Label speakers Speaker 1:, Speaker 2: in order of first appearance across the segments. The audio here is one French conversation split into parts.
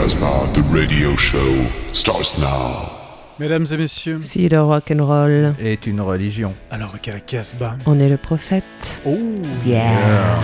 Speaker 1: Casbah, the radio show starts now.
Speaker 2: Mesdames et messieurs,
Speaker 3: Si le rock'n'roll
Speaker 4: est une religion.
Speaker 2: alors qu'à la Casbah.
Speaker 3: on est le prophète.
Speaker 2: Oh
Speaker 3: Yeah.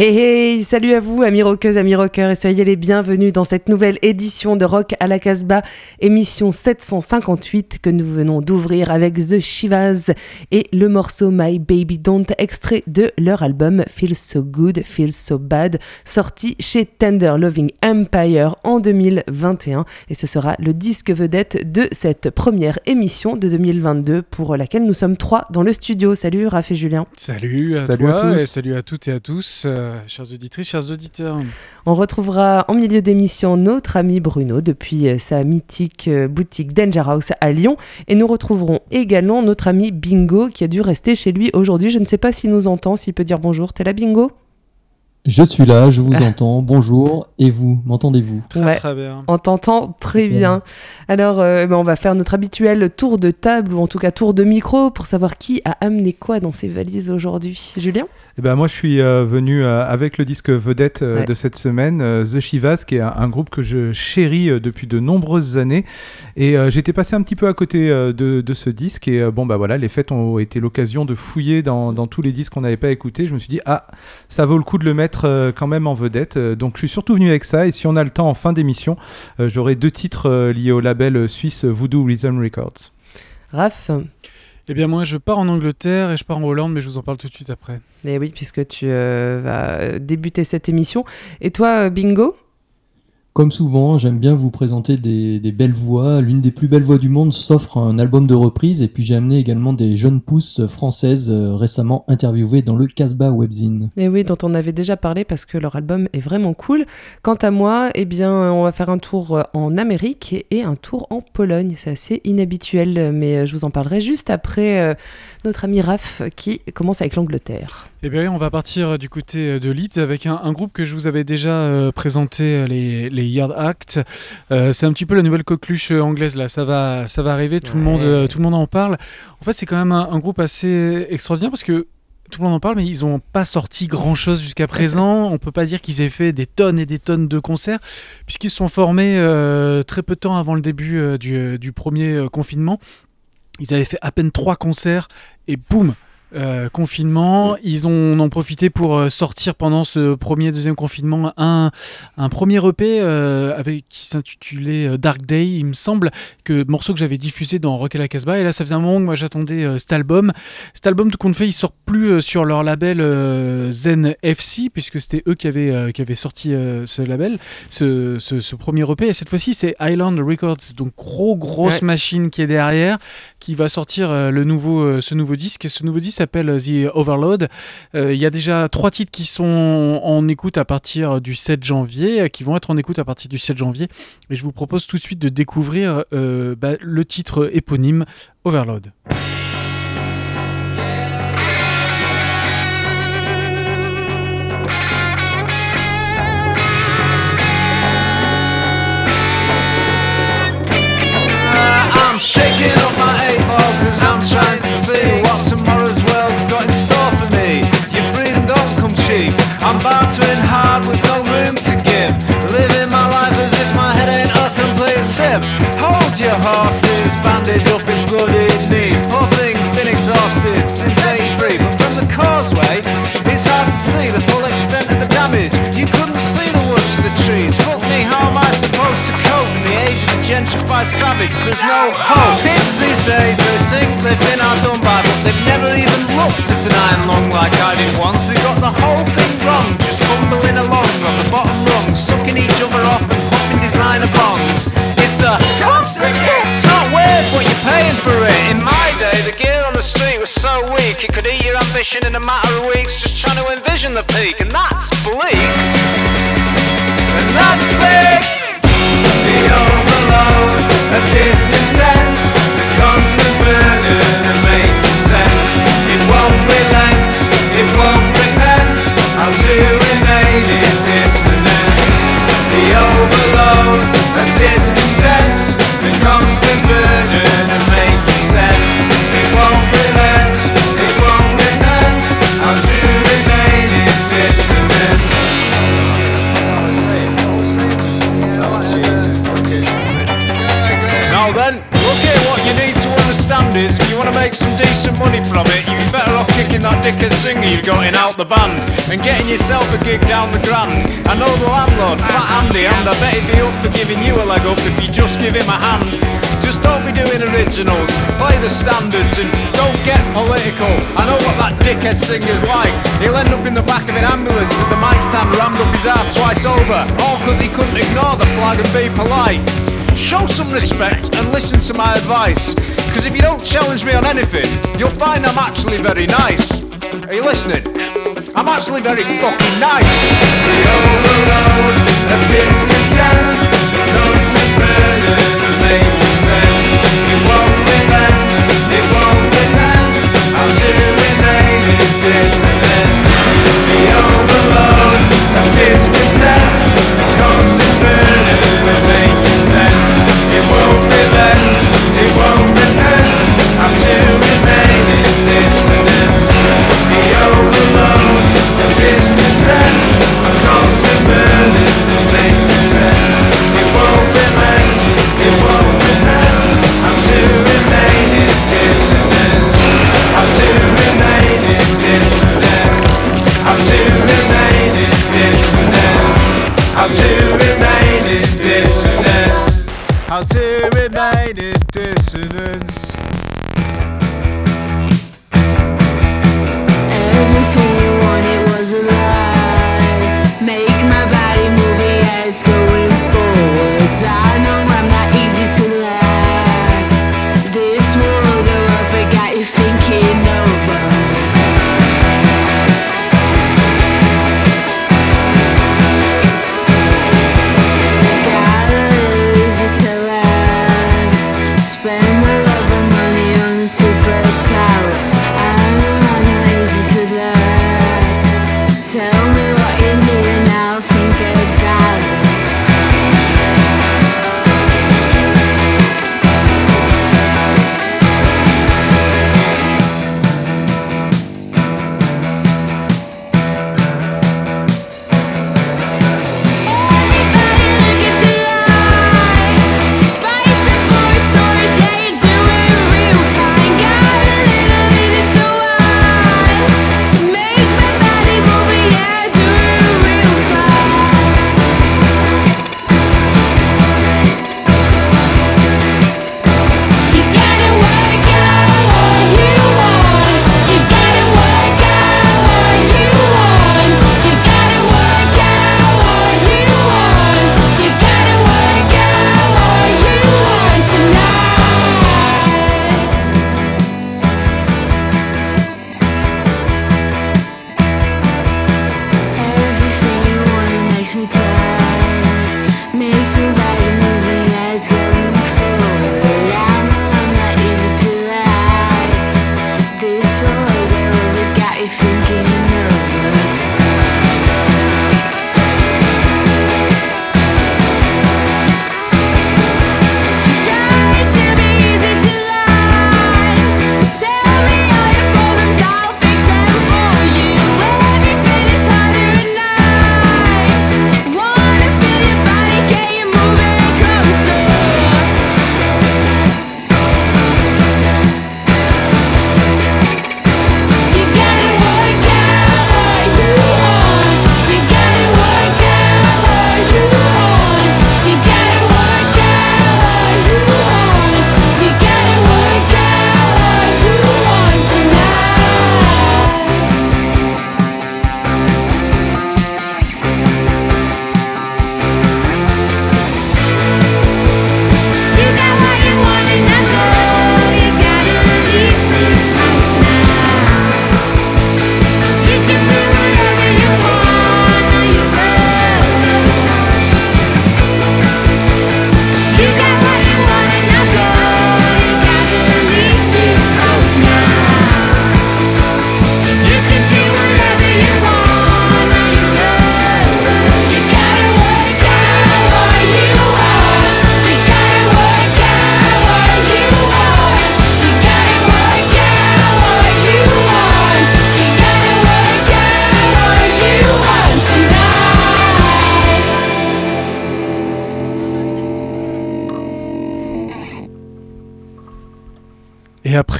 Speaker 3: Hey hey, salut à vous, amis rockeuses, amis rockeurs, et soyez les bienvenus dans cette nouvelle édition de Rock à la Casbah, émission 758 que nous venons d'ouvrir avec The Shivas et le morceau My Baby Don't, extrait de leur album Feels So Good, Feels So Bad, sorti chez Tender Loving Empire en 2021. Et ce sera le disque vedette de cette première émission de 2022 pour laquelle nous sommes trois dans le studio. Salut Raph et Julien.
Speaker 2: Salut à
Speaker 4: Salut à
Speaker 2: toi
Speaker 4: tous.
Speaker 2: et salut à toutes et à tous, euh, chères auditrices, chers auditeurs.
Speaker 3: On retrouvera en milieu d'émission notre ami Bruno depuis euh, sa mythique euh, boutique Danger House à Lyon. Et nous retrouverons également notre ami Bingo qui a dû rester chez lui aujourd'hui. Je ne sais pas s'il nous entend, s'il peut dire bonjour. T'es là, Bingo?
Speaker 4: Je suis là, je vous entends. Bonjour. Et vous, m'entendez-vous?
Speaker 2: Très
Speaker 3: Ouais.
Speaker 2: très bien.
Speaker 3: On t'entend très bien. Alors, euh, ben, on va faire notre habituel tour de table, ou en tout cas tour de micro, pour savoir qui a amené quoi dans ses valises aujourd'hui. Julien?
Speaker 5: Eh ben, moi, je suis euh, venu euh, avec le disque vedette euh,
Speaker 3: Ouais.
Speaker 5: de cette semaine, The Shivas, qui est un, un groupe que je chéris depuis de nombreuses années. Et j'étais passé un petit peu à côté de, de ce disque. Et bon, bah voilà, les fêtes ont été l'occasion de fouiller dans, dans tous les disques qu'on n'avait pas écoutés. Je me suis dit, ah, ça vaut le coup de le mettre quand même en vedette. Donc, je suis surtout venu avec ça. Et si on a le temps en fin d'émission, j'aurai deux titres liés au label suisse Voodoo Rhythm Records.
Speaker 3: Raph?
Speaker 2: Eh bien moi je pars en Angleterre et je pars en Hollande, mais je vous en parle tout de suite après.
Speaker 3: Eh oui, puisque tu euh, vas débuter cette émission. Et toi, euh, Bingo?
Speaker 4: Comme souvent, j'aime bien vous présenter des, belles voix. L'une des plus belles voix du monde s'offre un album de reprise. Et puis j'ai amené également des jeunes pousses françaises euh, récemment interviewées dans le Casbah Webzine.
Speaker 3: Eh oui, dont on avait déjà parlé parce que leur album est vraiment cool. Quant à moi, eh bien, on va faire un tour euh, en Amérique et- et un tour en Pologne. C'est assez inhabituel, mais euh, je vous en parlerai juste après notre ami Raph qui commence avec l'Angleterre.
Speaker 2: Eh bien, on va partir du côté de Leeds avec un, un groupe que je vous avais déjà euh, présenté, euh, les, les Yard Act. Euh, c'est un petit peu la nouvelle coqueluche anglaise là. Ça va, ça va arriver. Tout le monde, tout le monde en parle. En fait, c'est quand même un, un groupe assez extraordinaire parce que tout le monde en parle, mais ils n'ont pas sorti grand chose jusqu'à présent. On peut pas dire qu'ils aient fait des tonnes et des tonnes de concerts, puisqu'ils se sont formés euh, très peu de temps avant le début euh, du, du premier euh, confinement. Ils avaient fait à peine trois concerts et boum, euh, confinement. Ils ont, en ont profité pour euh, sortir pendant ce premier, deuxième confinement un, un premier EP euh, avec, qui s'intitulait Dark Day, il me semble, que morceau que j'avais diffusé dans Rock à la Casbah. Et là, ça faisait un moment que moi j'attendais euh, cet album. Cet album, tout compte fait, il sort plus sur leur label Zen FC, puisque c'était eux qui avaient, qui avaient sorti ce label, ce, ce, ce premier EP. Et cette fois-ci, c'est Island Records, donc gros, grosse
Speaker 3: Ouais.
Speaker 2: machine qui est derrière, qui va sortir le nouveau, ce nouveau disque. Ce nouveau disque s'appelle The Overload. Euh, Il y a déjà trois titres qui sont en écoute à partir du 7 janvier, euh, qui vont être en écoute à partir du 7 janvier. Et je vous propose tout de suite de découvrir euh, bah, le titre éponyme Overload.
Speaker 6: Bandage up bloody knees. Poor thing's been exhausted since 83, but from the causeway, it's hard to see the full extent of the damage. You couldn't see the woods for the trees. Fuck me, how am I supposed to cope in the age of the gentrified savage? There's no hope. Kids these days, they think they've been outdone by, but they've never even looked at an iron lung like I did once. They got the whole thing wrong, just bumbling along on the bottom rung, sucking each other off and designer bonds. It's a constant hit. It's not weird, but you're paying for it. In my day, the gear on the street was so weak it could eat your ambition in a matter of weeks. Just trying to envision the peak, and that's bleak. And that's big. The overload of discontent, the constant burden of making sense. It won't relent, it won't Of discontent, the burden of making sense. It won't relent, it won't remain in. Now then, look here, what you need to understand is if you want to make some decent money from it, you'd be better off kicking that dickhead singer you've got in out the band and getting yourself a gig down the grand. I know the landlord, Fat Andy, and I bet he'd be up for giving you a leg up if you just give him a hand. Just don't be doing originals, play the standards and don't get political. I know what that dickhead singer's like. He'll end up in the back of an ambulance with the mic stand rammed up his ass twice over, all because he couldn't ignore the flag and be polite. Show some respect and listen to my advice. Because if you don't challenge me on anything, you'll find I'm actually very nice. Are you listening? I'm actually very fucking nice. The overload of discontent, of sense. It won't relent, it. Won't relent. The overload how to remain in dissonance.
Speaker 7: Everything you wanted was a lie. Make my body move, yes, going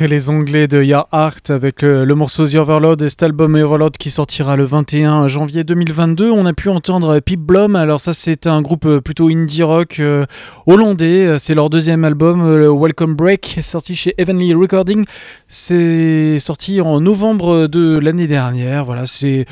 Speaker 2: les Anglais de Your Heart avec le, le morceau The Overload et cet album Overload qui sortira le 21 janvier 2022, on a pu entendre Pip Blom. Alors ça c'est un groupe euh, plutôt indie rock euh, hollandais. C'est leur deuxième album, euh, le Welcome Break, sorti chez Heavenly Recording. C'est sorti en novembre de l'année dernière. Voilà, c'est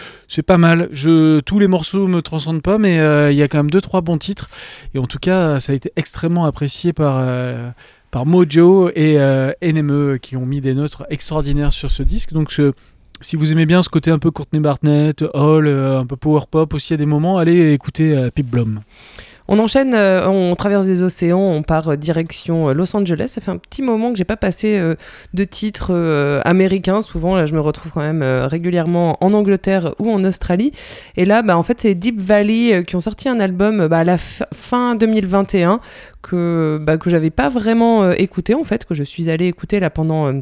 Speaker 2: pas mal. Je tous les morceaux me transcendent pas, mais euh, il y a quand même deux trois bons titres. Et en tout cas, ça a été extrêmement apprécié par euh, par Mojo et euh, NME qui ont mis des notes extraordinaires sur ce disque. Donc si vous aimez bien ce côté un peu Courtney Barnett, Hall, euh, un peu power pop aussi à des moments, allez écouter euh, Pip Blom.
Speaker 3: On enchaîne, euh, on traverse des océans, on part euh, direction euh, Los Angeles. Ça fait un petit moment que j'ai pas passé de titres euh, américains. Souvent, là, je me retrouve quand même régulièrement en Angleterre ou en Australie. Et là, bah, en fait, c'est Deep Valley qui ont sorti un album bah, à la fi- fin 2021 que, bah, que pas vraiment écouté, en fait, que je suis allée écouter là pendant.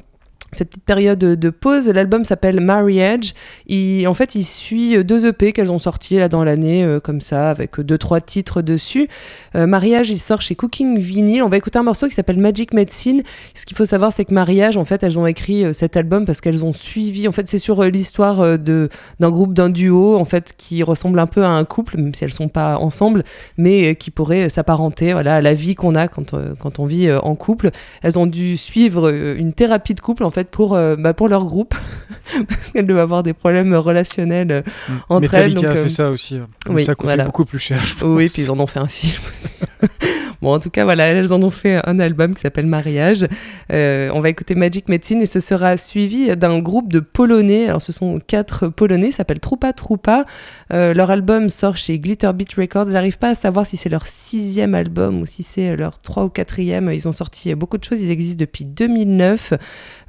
Speaker 3: Cette petite période de pause. L'album s'appelle Marriage. Il, en fait, il suit deux EP qu'elles ont sortis là dans l'année, euh, comme ça, avec deux trois titres dessus. Euh, Mariage, il sort chez Cooking Vinyl. On va écouter un morceau qui s'appelle Magic Medicine. Ce qu'il faut savoir, c'est que Mariage, en fait, elles ont écrit euh, cet album parce qu'elles ont suivi. En fait, c'est sur euh, l'histoire d'un groupe, d'un duo, en fait, qui ressemble un peu à un couple, même si elles sont pas ensemble, mais qui pourrait s'apparenter, voilà, à la vie qu'on a quand quand on vit en couple. Elles ont dû suivre une thérapie de couple, en fait, pour euh, bah, pour leur groupe, parce qu'elles doivent avoir des problèmes relationnels euh, entre elles.
Speaker 2: Metallica
Speaker 3: donc,
Speaker 2: a
Speaker 3: euh,
Speaker 2: fait ça aussi. hein.
Speaker 3: oui,
Speaker 2: ça
Speaker 3: voilà.
Speaker 2: beaucoup plus cher. je
Speaker 3: Oui,
Speaker 2: pense.
Speaker 3: puis ils en ont fait un film aussi. bon, en tout cas, voilà, elles en ont fait un album qui s'appelle Mariage. Euh, on va écouter Magic Medicine et ce sera suivi d'un groupe de Polonais. Alors, ce sont quatre Polonais, s'appelle Troupa Troupa. Euh, leur album sort chez Glitter Beat Records. J'arrive pas à savoir si c'est leur sixième album ou si c'est leur trois ou quatrième. Ils ont sorti beaucoup de choses. Ils existent depuis 2009.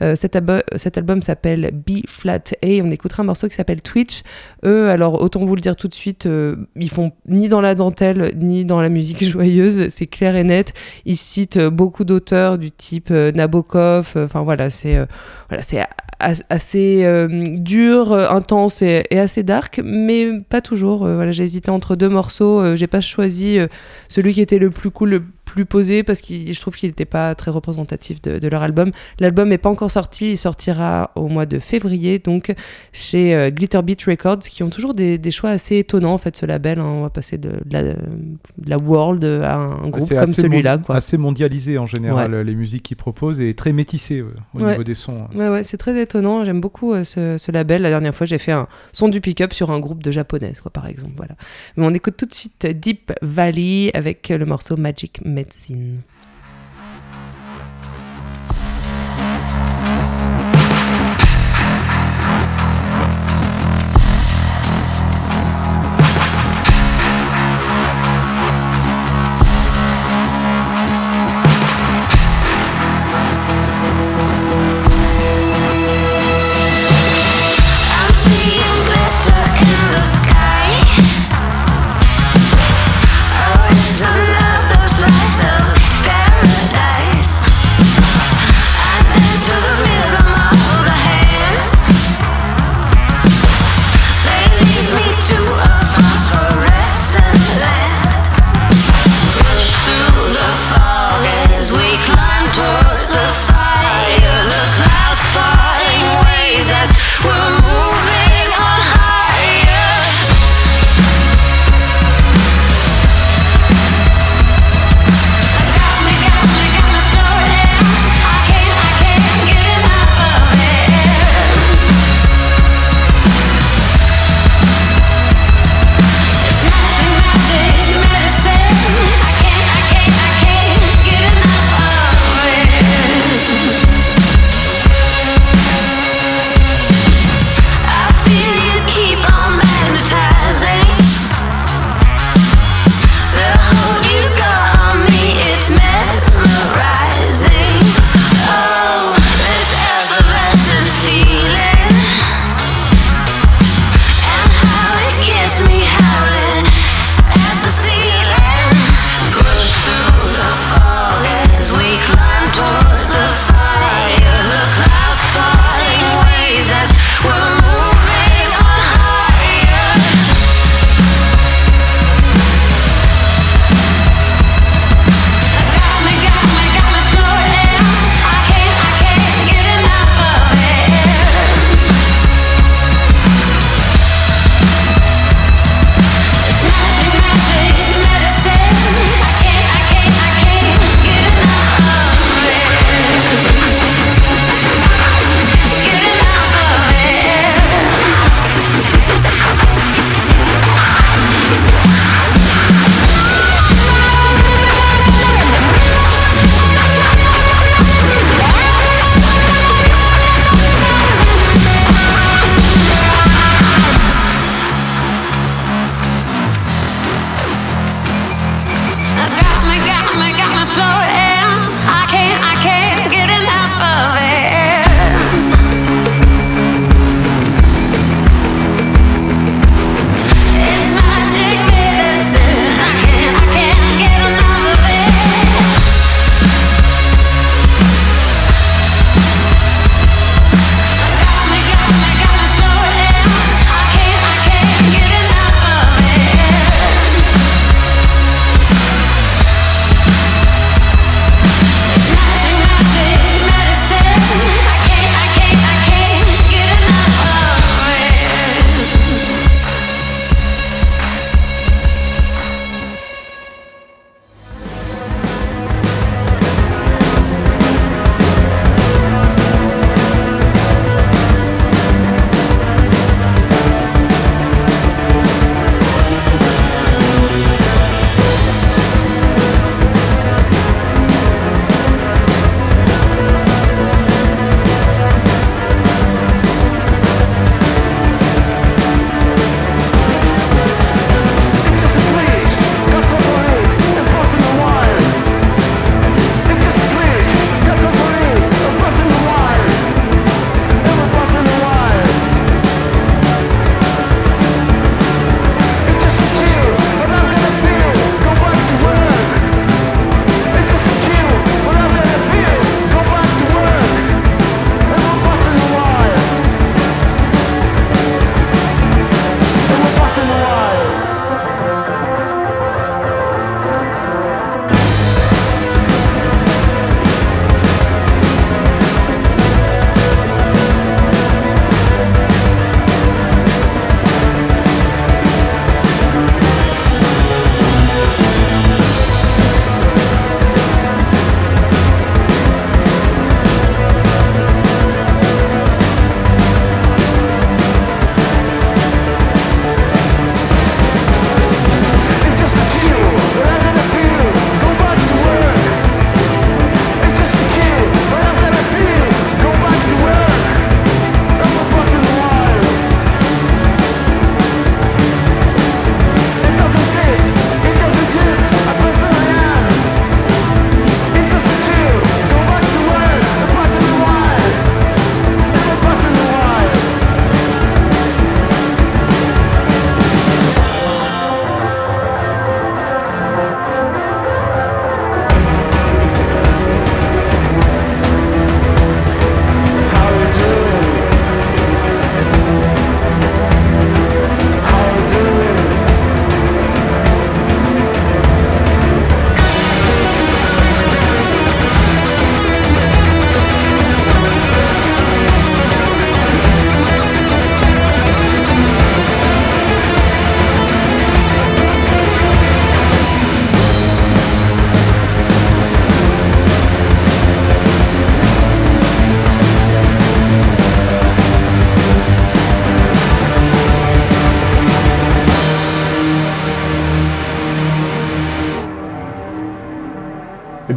Speaker 3: Euh, cet, album s'appelle B Flat A. On écoutera un morceau qui s'appelle Twitch. Eux, alors autant vous le dire tout de suite, euh, ils font ni dans la dentelle ni dans la musique joyeuse, c'est clair et net. Ils citent beaucoup d'auteurs du type Nabokov. Enfin voilà, c'est voilà, c'est assez euh, dur, euh, intense et, assez dark, mais pas toujours. Euh, j'ai hésité entre deux morceaux. j'ai pas choisi celui qui était le plus cool, plus posé parce que je trouve qu'il n'était pas très représentatif de, de leur album. L'album n'est pas encore sorti, il sortira au mois de février, donc chez euh, Glitter Beat Records, qui ont toujours des, des choix assez étonnants en fait, ce label. hein. On va passer de, de la, de la world à un groupe comme celui-là.
Speaker 5: mon-. Assez mondialisé en général, les musiques qu'ils proposent, et très métissé euh, au
Speaker 3: Ouais.
Speaker 5: niveau des sons. hein.
Speaker 3: Ouais, ouais, c'est très étonnant. J'aime beaucoup euh, ce, ce label. La dernière fois, j'ai fait un son du pick-up sur un groupe de japonaises, quoi, par exemple. Voilà. Mais on écoute tout de suite Deep Valley avec le morceau Magic Medicine.
Speaker 7: I'm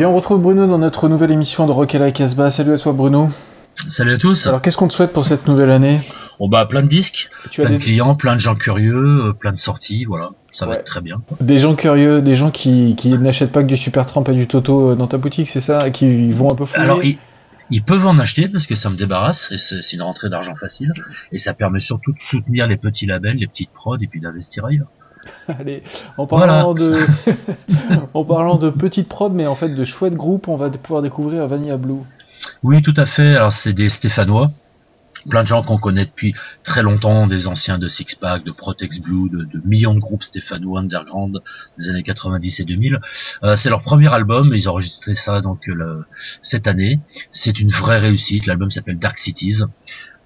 Speaker 2: bien, on retrouve Bruno dans notre nouvelle émission de Rock à la Casbah. Salut à toi, Bruno.
Speaker 8: Salut à tous.
Speaker 2: Alors, qu'est-ce qu'on te souhaite pour cette nouvelle année
Speaker 8: On bah plein de disques,
Speaker 2: Tu as
Speaker 8: plein de clients, plein de gens curieux, euh, plein de sorties, voilà. Ça va être très bien. quoi.
Speaker 2: des gens curieux, des gens qui, qui n'achètent pas que du Super Tramp et du Toto euh, dans ta boutique, c'est ça? Et qui vont un peu fouiller?
Speaker 8: Alors ils, ils peuvent en acheter parce que ça me débarrasse et c'est c'est une rentrée d'argent facile et ça permet surtout de soutenir les petits labels, les petites prods et puis d'investir ailleurs.
Speaker 2: Allez, en parlant, de... en parlant de petites prod, mais en fait de chouettes groupes, on va pouvoir découvrir Vanilla Blue.
Speaker 8: Oui, tout à fait. Alors c'est des Stéphanois, plein de gens qu'on connaît depuis très longtemps, des anciens de Six Pack, de Protex Blue, de, de millions de groupes stéphanois underground des années 90 et 2000. Euh, c'est leur premier album, ils ont enregistré ça donc euh, le- cette année. C'est une vraie réussite. L'album s'appelle Dark Cities.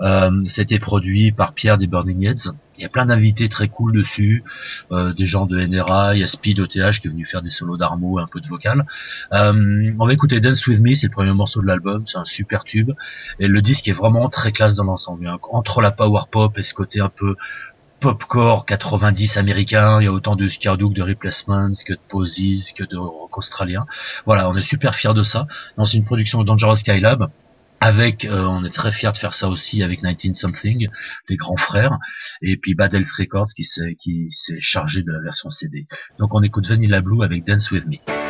Speaker 8: Euh, C'était produit par Pierre des Burning Heads. Il y a plein d'invités très cool dessus, euh, des gens de NRA, il y a Speed OTH qui est venu faire des solos d'armo, un peu de vocal. Euh, on va écouter Dance With Me, c'est le premier morceau de l'album, c'est un super tube. Et le disque est vraiment très classe dans l'ensemble. Entre la power pop et ce côté un peu popcore 90 américain, il y a autant de Scardouk, de Replacements que de Posies, que de rock australien. Voilà, on est super fiers de ça. C'est une production de Dangerous Skylab. Avec, euh, on est très fiers de faire ça aussi avec 19 Something, les grands frères, et puis Bad Health Records qui s'est qui s'est chargé de la version CD. Donc on écoute Vanilla Blue avec
Speaker 6: Dance With Me.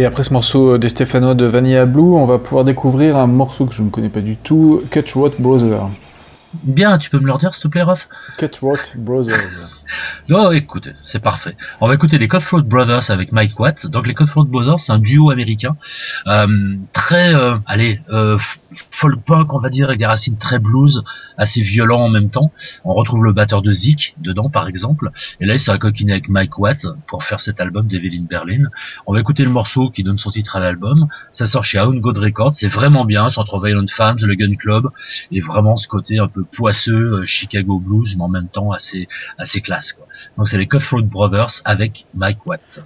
Speaker 2: Et après ce morceau des Stéphanois de Vanilla Blue, on va pouvoir découvrir un morceau que je ne connais pas du tout, Cutthroat Brothers.
Speaker 8: Bien, tu peux me leur dire s'il te plaît, Ruff
Speaker 2: Cutthroat Brothers.
Speaker 9: Non, écoutez, c'est parfait. On va écouter les Cutthroat Brothers avec Mike Watt. Donc les Cutthroat Brothers, c'est un duo américain euh, très, euh, allez, euh, folk punk, on va dire, avec des racines très blues, assez violents en même temps. On retrouve le batteur de Zik dedans, par exemple. Et là, il s'est coquiné avec Mike Watt pour faire cet album Devil in Berlin. On va écouter le morceau qui donne son titre à l'album. Ça sort chez Own God Records. C'est vraiment bien. C'est entre Violent Femmes, le Gun Club, et vraiment ce côté un peu poisseux, Chicago blues, mais en même temps assez, assez classe. Quoi. Donc c'est les Cutthroat Brothers avec Mike Watt.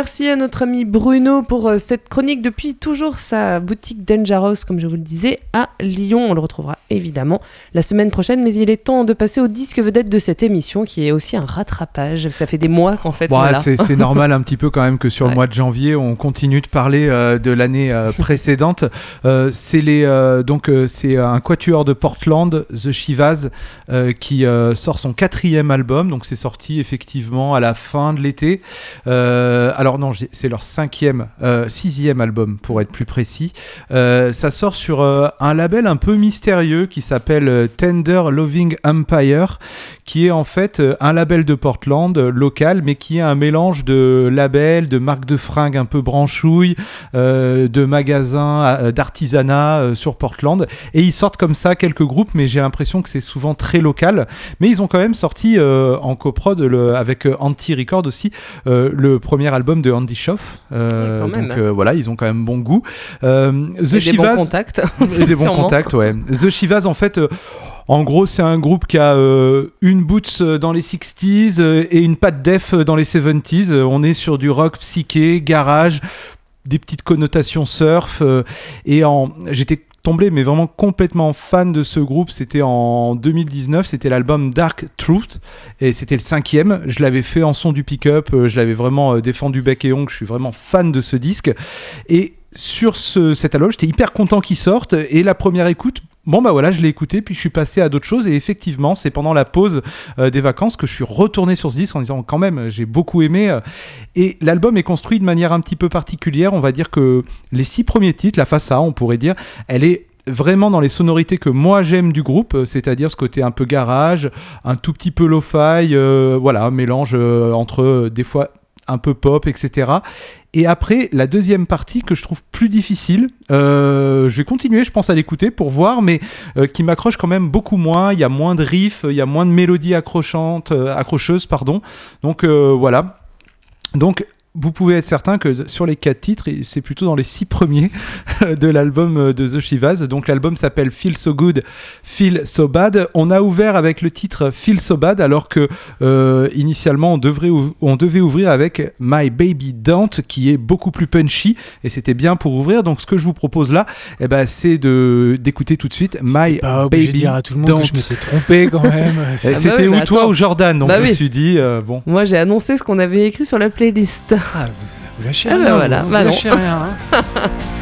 Speaker 3: Merci à notre ami Bruno pour euh, cette chronique depuis toujours sa boutique Dangerous, comme je vous le disais, à Lyon. On le retrouvera évidemment la semaine prochaine, mais il est temps de passer au disque vedette de cette émission qui est aussi un rattrapage. Ça fait des mois qu'en fait l'a.
Speaker 5: c'est normal un petit peu quand même que sur
Speaker 3: Ouais.
Speaker 5: le mois de janvier, on continue de parler euh, de l'année euh, précédente. Euh, c'est les donc c'est un quatuor de Portland, The Shivas, qui sort son quatrième album. Donc c'est sorti effectivement à la fin de l'été. Alors non, j'ai- c'est leur cinquième, euh, sixième album pour être plus précis. Euh, ça sort sur euh, un label un peu mystérieux qui s'appelle Tender Loving Empire, qui est en fait euh, un label de Portland euh, local, mais qui est un mélange de labels, de marques de fringues un peu branchouilles, euh, de magasins, d'artisanat sur Portland. Et ils sortent comme ça quelques groupes, mais j'ai l'impression que c'est souvent très local. Mais ils ont quand même sorti euh, en coprod le- avec Anti Record aussi euh, le premier album de Andy Schoff. Euh, donc euh, voilà, ils ont quand même bon goût. The
Speaker 3: Et des bons
Speaker 5: Shivas-
Speaker 3: contacts.
Speaker 5: et des bons contacts, ouais. The Shivas, en fait, en gros, c'est un groupe qui a euh, une boots euh, dans les 60s euh, et une patte def dans les 70s. Euh, on est sur du rock psyché, garage, des petites connotations surf. et j'étais tombé mais vraiment complètement fan de ce groupe c'était en 2019 c'était l'album Dark Truth et c'était le cinquième je l'avais fait en son du pick-up je l'avais vraiment défendu bec et ongle je suis vraiment fan de ce disque et sur ce, cet album, j'étais hyper content qu'il sorte. Et la première écoute, bon bah voilà, je l'ai écouté, puis je suis passé à d'autres choses. Et effectivement, c'est pendant la pause euh, des vacances que je suis retourné sur ce disque en disant quand même, j'ai beaucoup aimé. euh. Et l'album est construit de manière un petit peu particulière. On va dire que les six premiers titres, la face on pourrait dire, elle est vraiment dans les sonorités que moi j'aime du groupe, euh, c'est-à-dire ce côté un peu garage, un tout petit peu lo-fi, voilà, un mélange entre des fois un peu pop, etc. Et après, la deuxième partie que je trouve plus difficile, euh, je vais continuer, je pense, à l'écouter pour voir, mais euh, qui m'accroche quand même beaucoup moins. Il y a moins de riffs, il y a moins de mélodies accrochantes, euh, accrocheuses, pardon. Donc voilà. Donc vous pouvez être certain que sur les quatre titres, c'est plutôt dans les six premiers de l'album euh, de The Shivas. Donc l'album s'appelle Feel So Good, Feel So Bad. On a ouvert avec le titre Feel So Bad, alors que euh, initialement on, devrait on devait ouvrir avec My Baby Don't, qui est beaucoup plus punchy, et c'était bien pour ouvrir. Donc ce que je vous propose là, eh ben, c'est d'écouter tout de suite My
Speaker 2: Pas obligé de
Speaker 5: Baby
Speaker 2: dire à tout le monde
Speaker 5: Don't.
Speaker 2: que je m'étais trompé quand même.
Speaker 3: Ah bah
Speaker 5: C'était
Speaker 3: oui,
Speaker 5: ou toi ou Jordan, donc
Speaker 3: Bah
Speaker 5: je me
Speaker 3: oui.
Speaker 5: suis dit, euh, bon.
Speaker 3: Moi, j'ai annoncé ce qu'on avait écrit sur la playlist.
Speaker 2: Ah, vous, vous lâchez
Speaker 3: Ah bah
Speaker 2: rien.
Speaker 3: voilà,
Speaker 2: vous, vous
Speaker 3: bah non.
Speaker 2: lâchez rien. hein.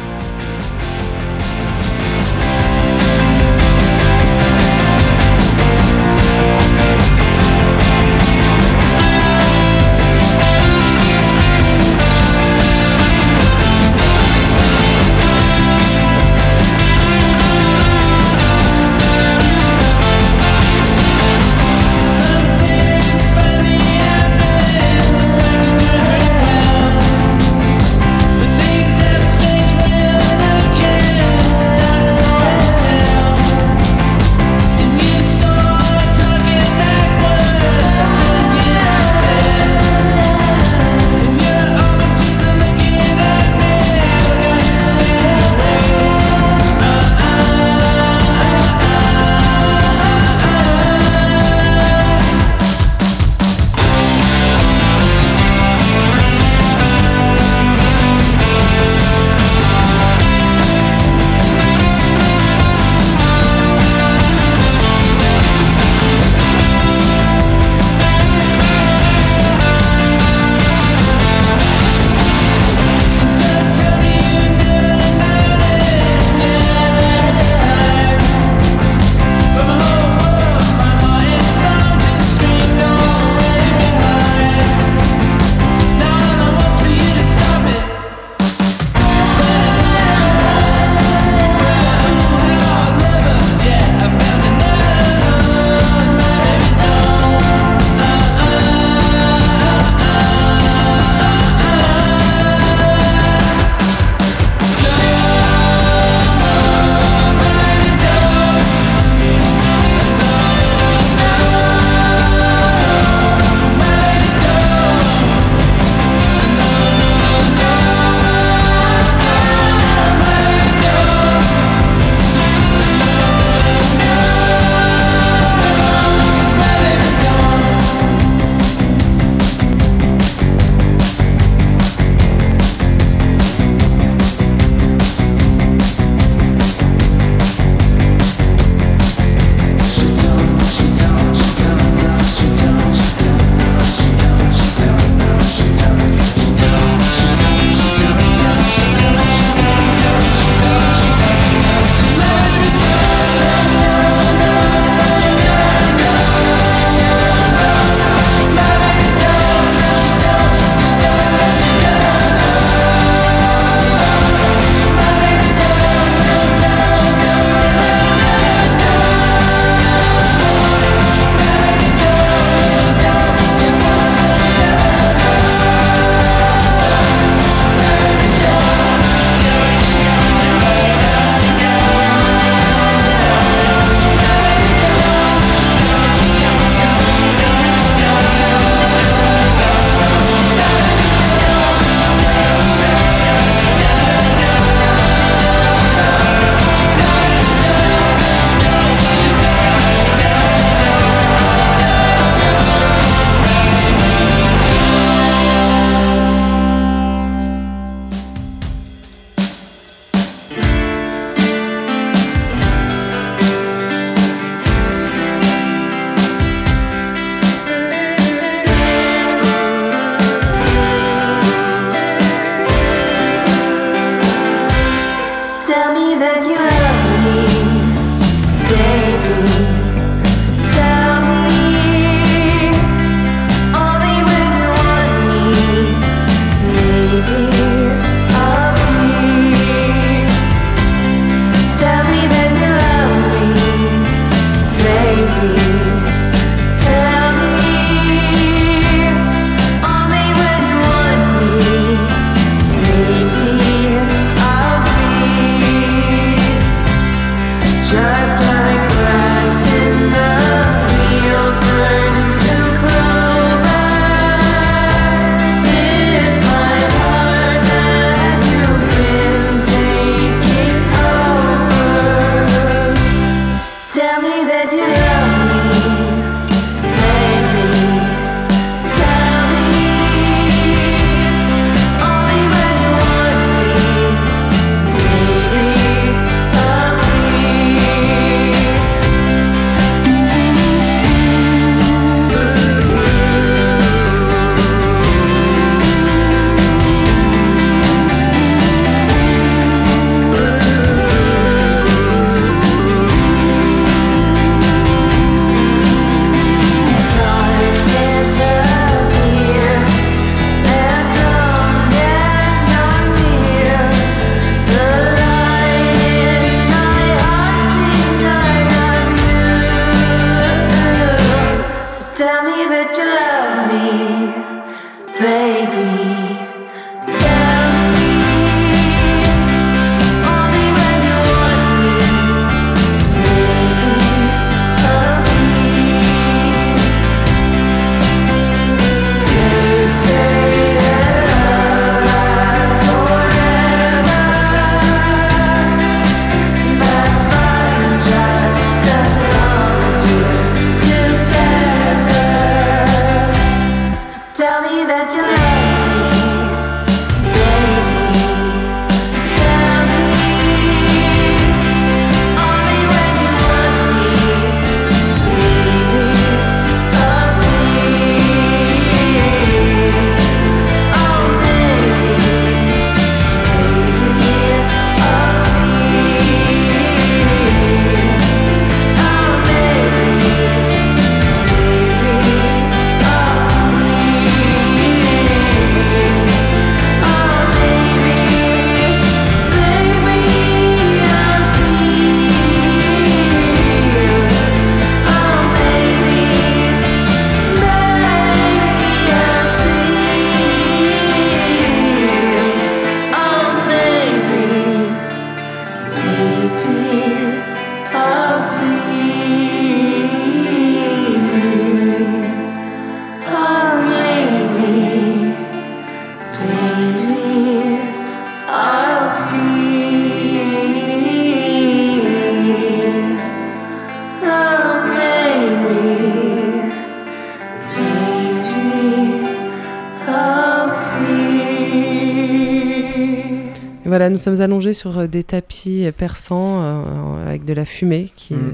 Speaker 3: sommes allongés sur euh, des tapis euh, persans euh, avec de la fumée qui.
Speaker 2: Mm.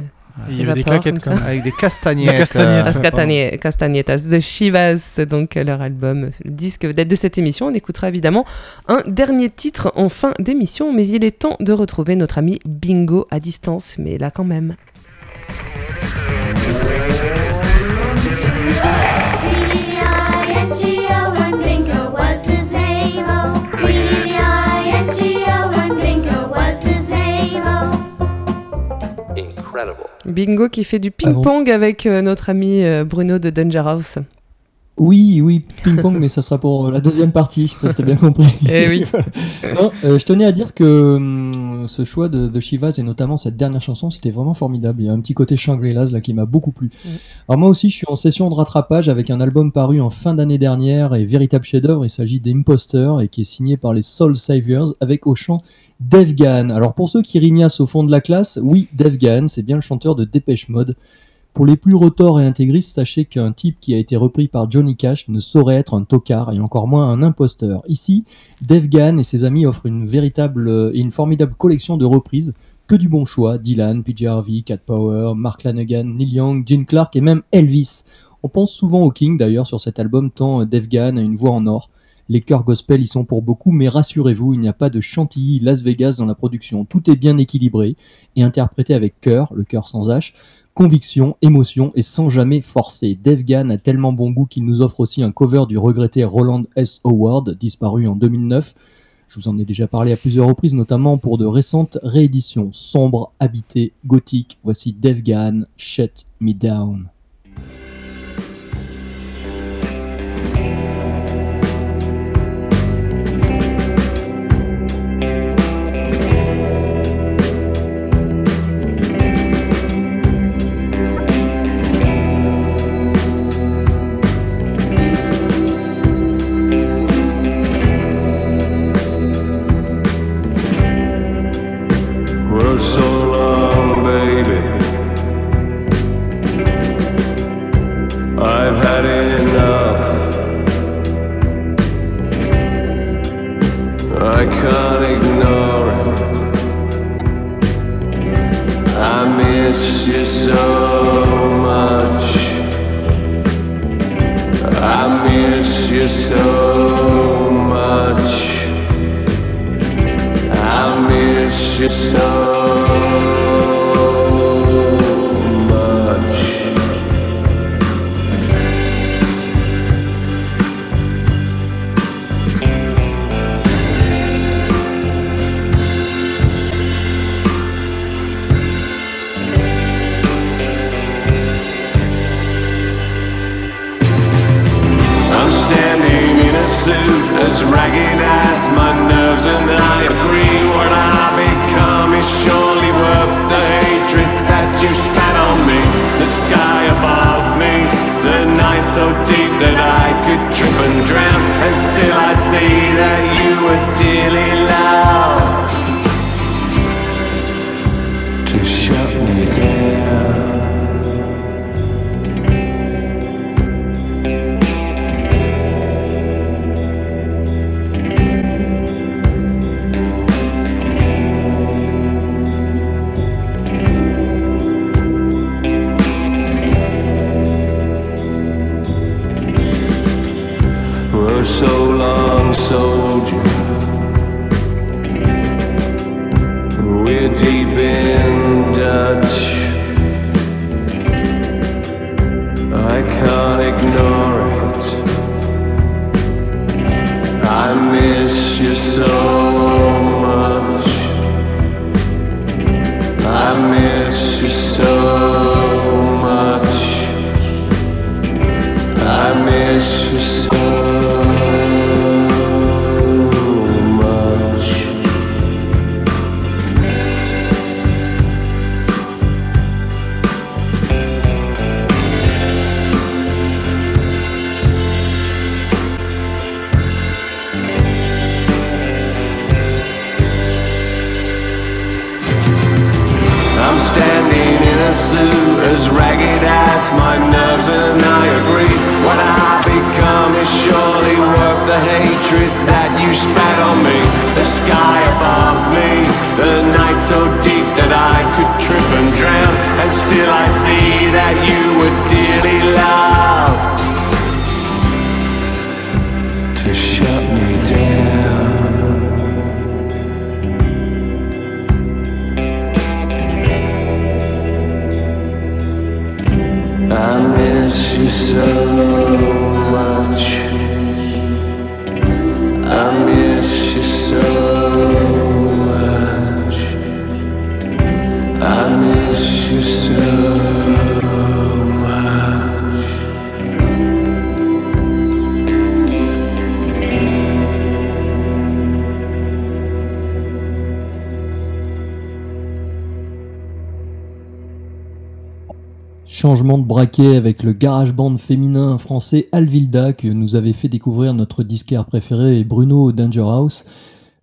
Speaker 2: Il y avait des claquettes
Speaker 3: comme ça.
Speaker 5: Avec des castagnettes.
Speaker 2: Castagnettes.
Speaker 5: euh,
Speaker 3: As Castagnet- Castagnetas, The Shivas, donc leur album, le disque vedette de cette émission. On écoutera évidemment un dernier titre en fin d'émission, mais il est temps de retrouver notre ami Bingo à distance, mais là quand même.
Speaker 7: Bingo
Speaker 3: qui fait du ping-pong avec euh, notre ami euh, Bruno de Danger House.
Speaker 4: Oui, oui, ping-pong, mais ça sera pour euh, la deuxième partie, je sais pas si t'as bien compris.
Speaker 3: Eh oui.
Speaker 4: Non, euh, je tenais à dire que hum, ce choix de, de Shivas et notamment cette dernière chanson, c'était vraiment formidable. Il y a un petit côté Shangri-Las là qui m'a beaucoup plu. Alors moi aussi, je suis en session de rattrapage avec un album paru en fin d'année dernière et véritable chef-d'œuvre. Il s'agit d'Imposter et qui est signé par les Soul Saviors avec au chant Dave Gahan. Alors pour ceux qui rignassent au fond de la classe, oui, Dave Gahan, c'est bien le chanteur de Dépêche Mode. Pour les plus retors et intégristes, sachez qu'un type qui a été repris par Johnny Cash ne saurait être un tocard et encore moins un imposteur. Ici, Dave Gahan et ses amis offrent une véritable euh, et une formidable collection de reprises. Que du bon choix, Dylan, PJ Harvey, Cat Power, Mark Lanegan, Neil Young, Gene Clark et même Elvis. On pense souvent au King d'ailleurs sur cet album tant euh, Gahan a une voix en or. Les chœurs gospel y sont pour beaucoup, mais rassurez-vous, il n'y a pas de chantilly Las Vegas dans la production. Tout est bien équilibré et interprété avec cœur, le cœur sans H, conviction, émotion et sans jamais forcer. Dave Gahan a tellement bon goût qu'il nous offre aussi un cover du regretté Roland S. Howard, disparu en 2009. Je vous en ai déjà parlé à plusieurs reprises, notamment pour de récentes rééditions sombres, habitées, gothiques. Voici Dave Gahan, Shut Me Down.
Speaker 6: So
Speaker 4: Changement de braquet avec le garage band féminin français Alvilda que nous avait fait découvrir notre disquaire préféré Bruno Danger House.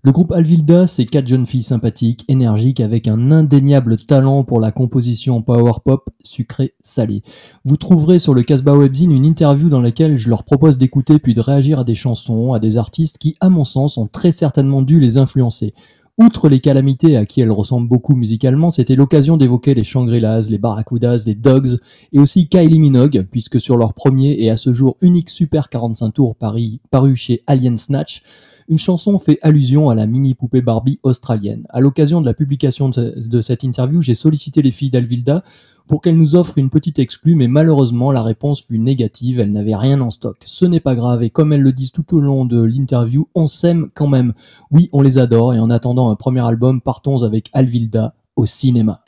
Speaker 4: Le groupe Alvilda, c'est quatre jeunes filles sympathiques, énergiques, avec un indéniable talent pour la composition power pop sucré-salé. Vous trouverez sur le Casbah Webzine une interview dans laquelle je leur propose d'écouter puis de réagir à des chansons, à des artistes qui, à mon sens, ont très certainement dû les influencer. Outre les calamités à qui elles ressemblent beaucoup musicalement, c'était l'occasion d'évoquer les Shangri-Las, les Barracudas, les Dogs et aussi Kylie Minogue, puisque sur leur premier et à ce jour unique Super 45 tours paru, paru chez Alien Snatch, une chanson fait allusion à la mini-poupée Barbie australienne. À l'occasion de la publication de, ce- de cette interview, j'ai sollicité les filles d'Alvilda pour qu'elles nous offrent une petite exclue, mais malheureusement la réponse fut négative, elles n'avaient rien en stock. Ce n'est pas grave, et comme elles le disent tout au long de l'interview, on s'aime quand même. Oui, on les adore, et en attendant un premier album, partons avec Alvilda au cinéma.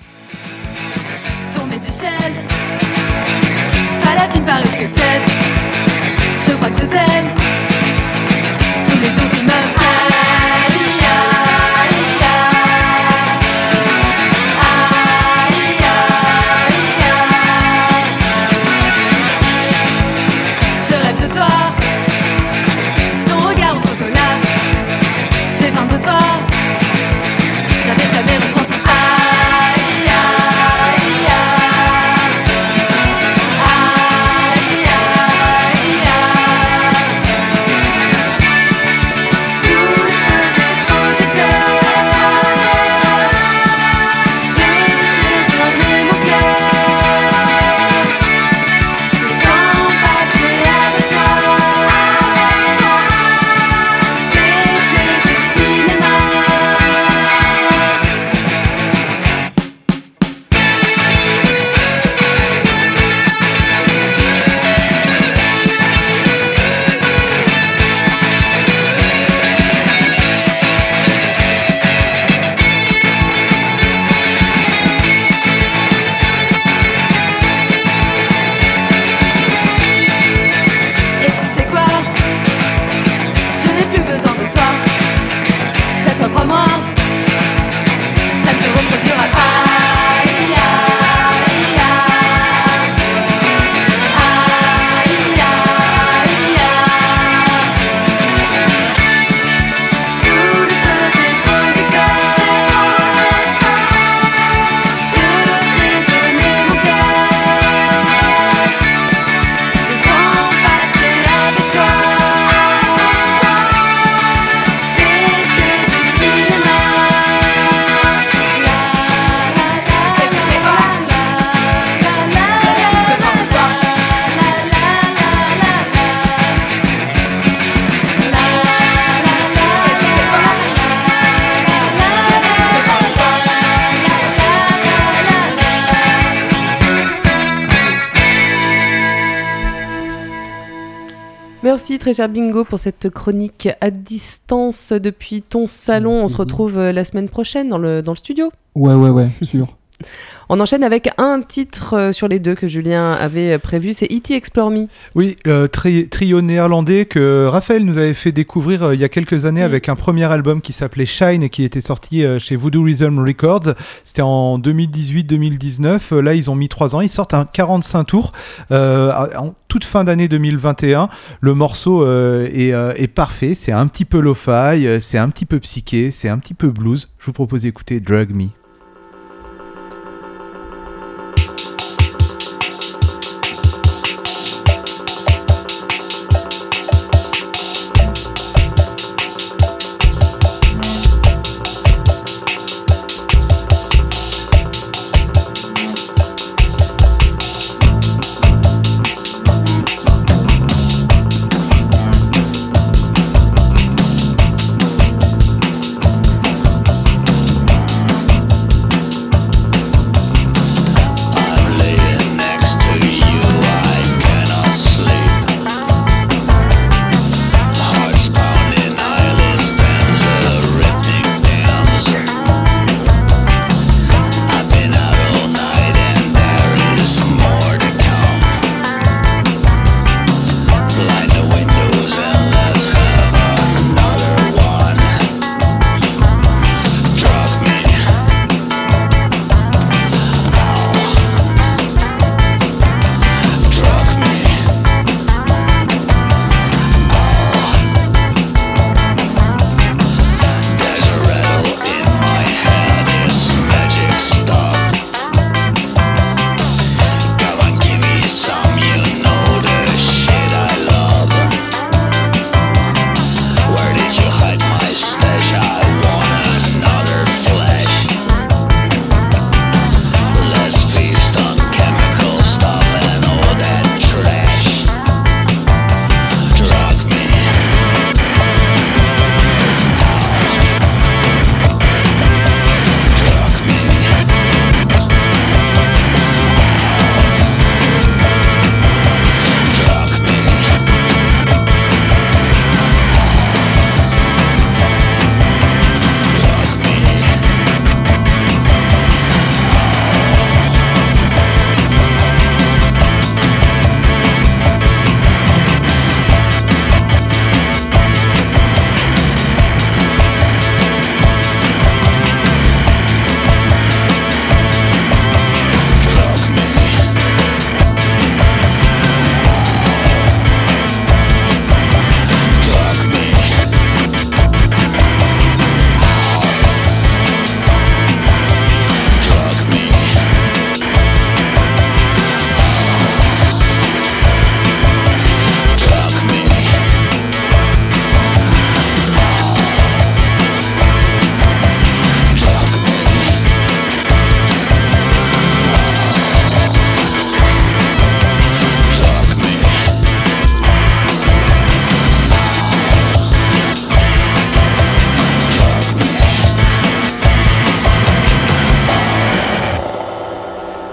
Speaker 3: Très cher Bingo pour cette chronique à distance depuis ton salon. On se retrouve euh, la semaine prochaine dans le, dans le studio.
Speaker 4: Ouais, ouais, ouais, sûr.
Speaker 3: On enchaîne avec un titre euh, sur les deux que Julien avait prévu, c'est E.T. Explore Me.
Speaker 5: Oui, le tri- trio néerlandais que Raphaël nous avait fait découvrir euh, il y a quelques années
Speaker 3: Mm.
Speaker 5: avec un premier album qui s'appelait Shine et qui était sorti euh, chez Voodoo Rhythm Records. C'était en 2018-2019. Euh, Là, ils ont mis trois ans. Ils sortent un 45 tours euh, en toute fin d'année 2021. Le morceau euh, est, euh, est parfait. C'est un petit peu lo-fi, euh, c'est un petit peu psyché, c'est un petit peu blues. Je vous propose d'écouter Drug Me.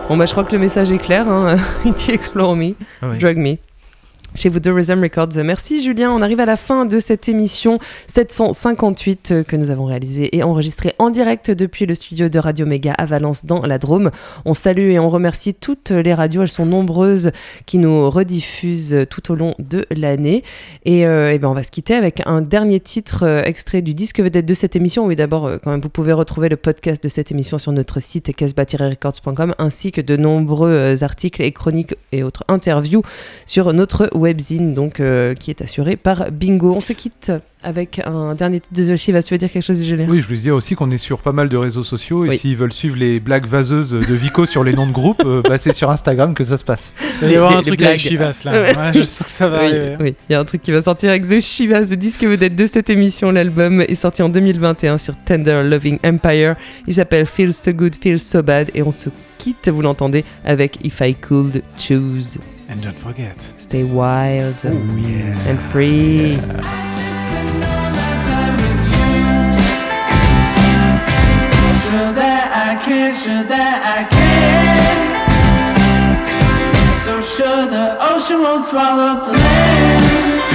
Speaker 3: Bon, bah, je crois que le message est clair. Hein. E.T. Explore Me,
Speaker 5: Ah oui.
Speaker 3: Drug Me. Chez vous, The Rhythm Records. Merci Julien. On arrive à la fin de cette émission 758 euh, que nous avons réalisée et enregistrée en direct depuis le studio de Radio Méga à Valence dans la Drôme. On salue et on remercie toutes les radios. Elles sont nombreuses qui nous rediffusent tout au long de l'année. Et, euh, eh ben, on va se quitter avec un dernier titre euh, extrait du disque vedette de cette émission. Oui, d'abord, quand même, vous pouvez retrouver le podcast de cette émission sur notre site casbah-records.com ainsi que de nombreux articles et chroniques et autres interviews sur notre webzine, donc, euh, qui est assuré par Bingo. On se quitte avec un dernier titre de The Shivas. Tu veux dire quelque chose, Julien
Speaker 5: Oui, je voulais dire aussi qu'on est sur pas mal de réseaux sociaux et
Speaker 3: Oui.
Speaker 5: s'ils veulent suivre les blagues vaseuses de Vico sur les noms de groupe, euh, bah, c'est sur Instagram que ça se passe.
Speaker 2: Il va y avoir un
Speaker 3: les
Speaker 2: truc
Speaker 3: blagues.
Speaker 2: avec Chivas là.
Speaker 3: Ouais.
Speaker 2: Je sens que ça va
Speaker 3: Oui,
Speaker 2: arriver.
Speaker 3: oui, il y a un truc qui va sortir avec The Shivas, le disque vedette de cette émission. L'album est sorti en 2021 sur Tender Loving Empire. Il s'appelle Feel So Good, Feel So Bad. Et on se quitte, vous l'entendez, avec If I Could Choose.
Speaker 2: And don't forget.
Speaker 3: Stay wild
Speaker 2: Oh yeah.
Speaker 3: and free.
Speaker 10: Sure that I can, sure that I can. So sure the ocean won't swallow up the land.